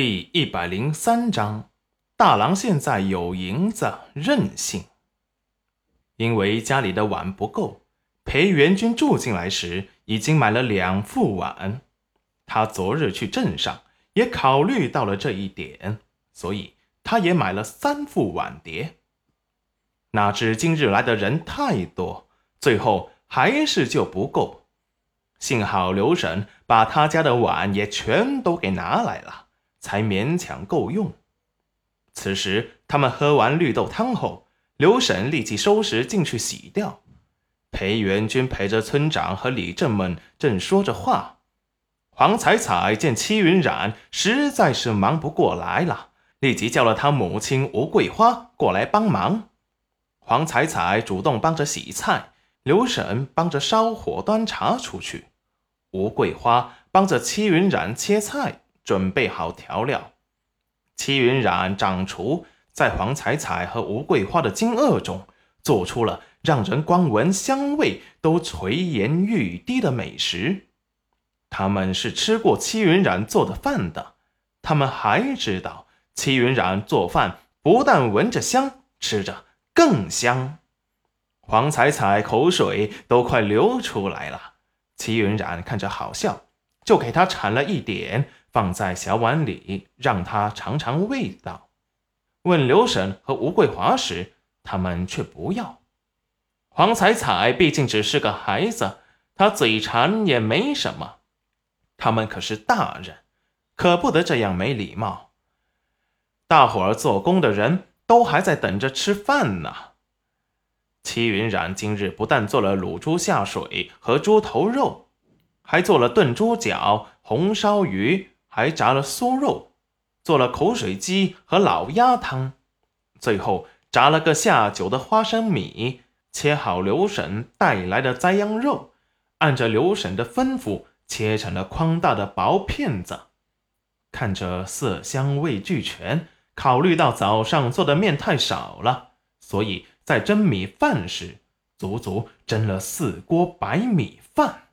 第一百零三章，大郎现在有银子，任性。因为家里的碗不够，裴元君住进来时已经买了两副碗。他昨日去镇上也考虑到了这一点，所以他也买了三副碗碟。哪知今日来的人太多，最后还是就不够。幸好刘婶把他家的碗也全都给拿来了。才勉强够用。此时，他们喝完绿豆汤后，刘婶立即收拾进去洗掉。裴元君陪着村长和李正们正说着话。黄彩彩见戚云染实在是忙不过来了，立即叫了他母亲吴桂花过来帮忙。黄彩彩主动帮着洗菜，刘婶帮着烧火端茶出去，吴桂花帮着戚云染切菜。准备好调料，戚云染掌厨在黄彩彩和吴桂花的惊愕中，做出了让人光闻香味都垂涎欲滴的美食。他们是吃过戚云染做的饭的，他们还知道戚云染做饭不但闻着香，吃着更香。黄彩彩口水都快流出来了，戚云染看着好笑，就给他铲了一点。放在小碗里，让他尝尝味道。问刘婶和吴桂华时，他们却不要。黄彩彩毕竟只是个孩子，她嘴馋也没什么。他们可是大人，可不得这样没礼貌。大伙儿做工的人都还在等着吃饭呢。齐云染今日不但做了卤猪下水和猪头肉，还做了炖猪脚、红烧鱼。还炸了酥肉，做了口水鸡和老鸭汤，最后炸了个下酒的花生米，切好刘婶带来的栽秧肉，按着刘婶的吩咐切成了宽大的薄片子。看着色香味俱全，考虑到早上做的面太少了，所以在蒸米饭时足足蒸了四锅白米饭。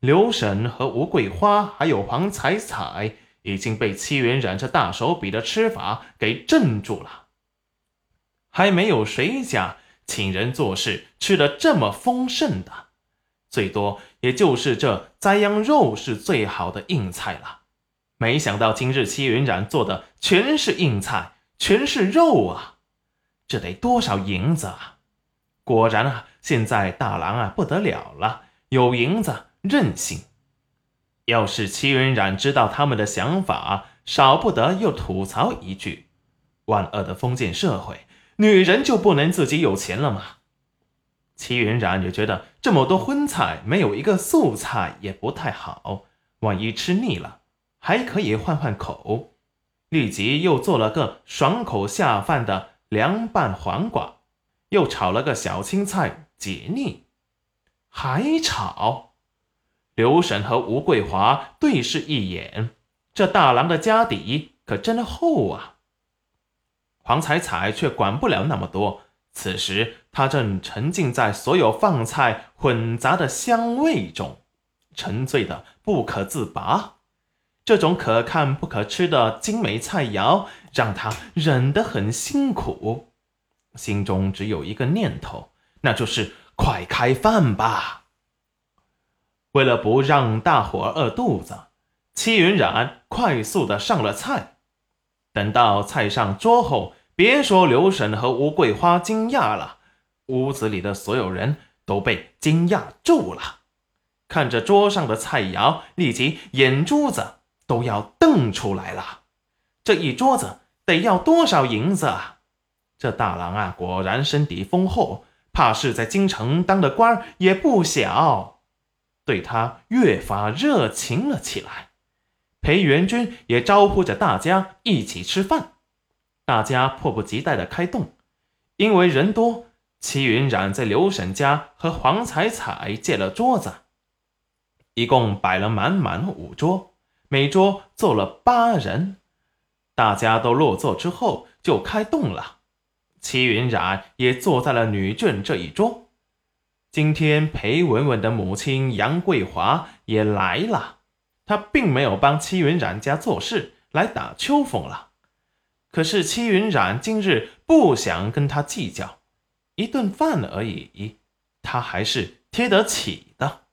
刘婶和吴桂花还有黄彩彩已经被戚云染这大手笔的吃法给镇住了。还没有谁家请人做事吃的这么丰盛的，最多也就是这栽秧肉是最好的硬菜了。没想到今日戚云染做的全是硬菜，全是肉啊！这得多少银子啊！果然啊，现在大郎啊不得了了，有银子。任性！要是戚云染知道他们的想法，少不得又吐槽一句：“万恶的封建社会，女人就不能自己有钱了吗？”戚云染也觉得这么多荤菜，没有一个素菜也不太好。万一吃腻了，还可以换换口。立即又做了个爽口下饭的凉拌黄瓜，又炒了个小青菜解腻，还炒。刘婶和吴桂华对视一眼，这大郎的家底可真厚啊。黄彩彩却管不了那么多，此时她正沉浸在所有饭菜混杂的香味中，沉醉的不可自拔。这种可看不可吃的精美菜肴，让她忍得很辛苦，心中只有一个念头，那就是快开饭吧。为了不让大伙儿饿肚子，戚云染快速的上了菜。等到菜上桌后，别说刘婶和吴桂花惊讶了，屋子里的所有人都被惊讶住了。看着桌上的菜肴，立即眼珠子都要瞪出来了。这一桌子得要多少银子啊？这大郎啊，果然身底丰厚，怕是在京城当的官也不小。对他越发热情了起来，裴元君也招呼着大家一起吃饭。大家迫不及待的开动，因为人多，齐云染在刘婶家和黄彩彩借了桌子，一共摆了满满五桌，每桌坐了八人。大家都落座之后，就开动了。齐云染也坐在了女眷这一桌。今天裴文文的母亲杨桂华也来了，她并没有帮戚云染家做事，来打秋风了。可是戚云染今日不想跟他计较，一顿饭而已，他还是贴得起的。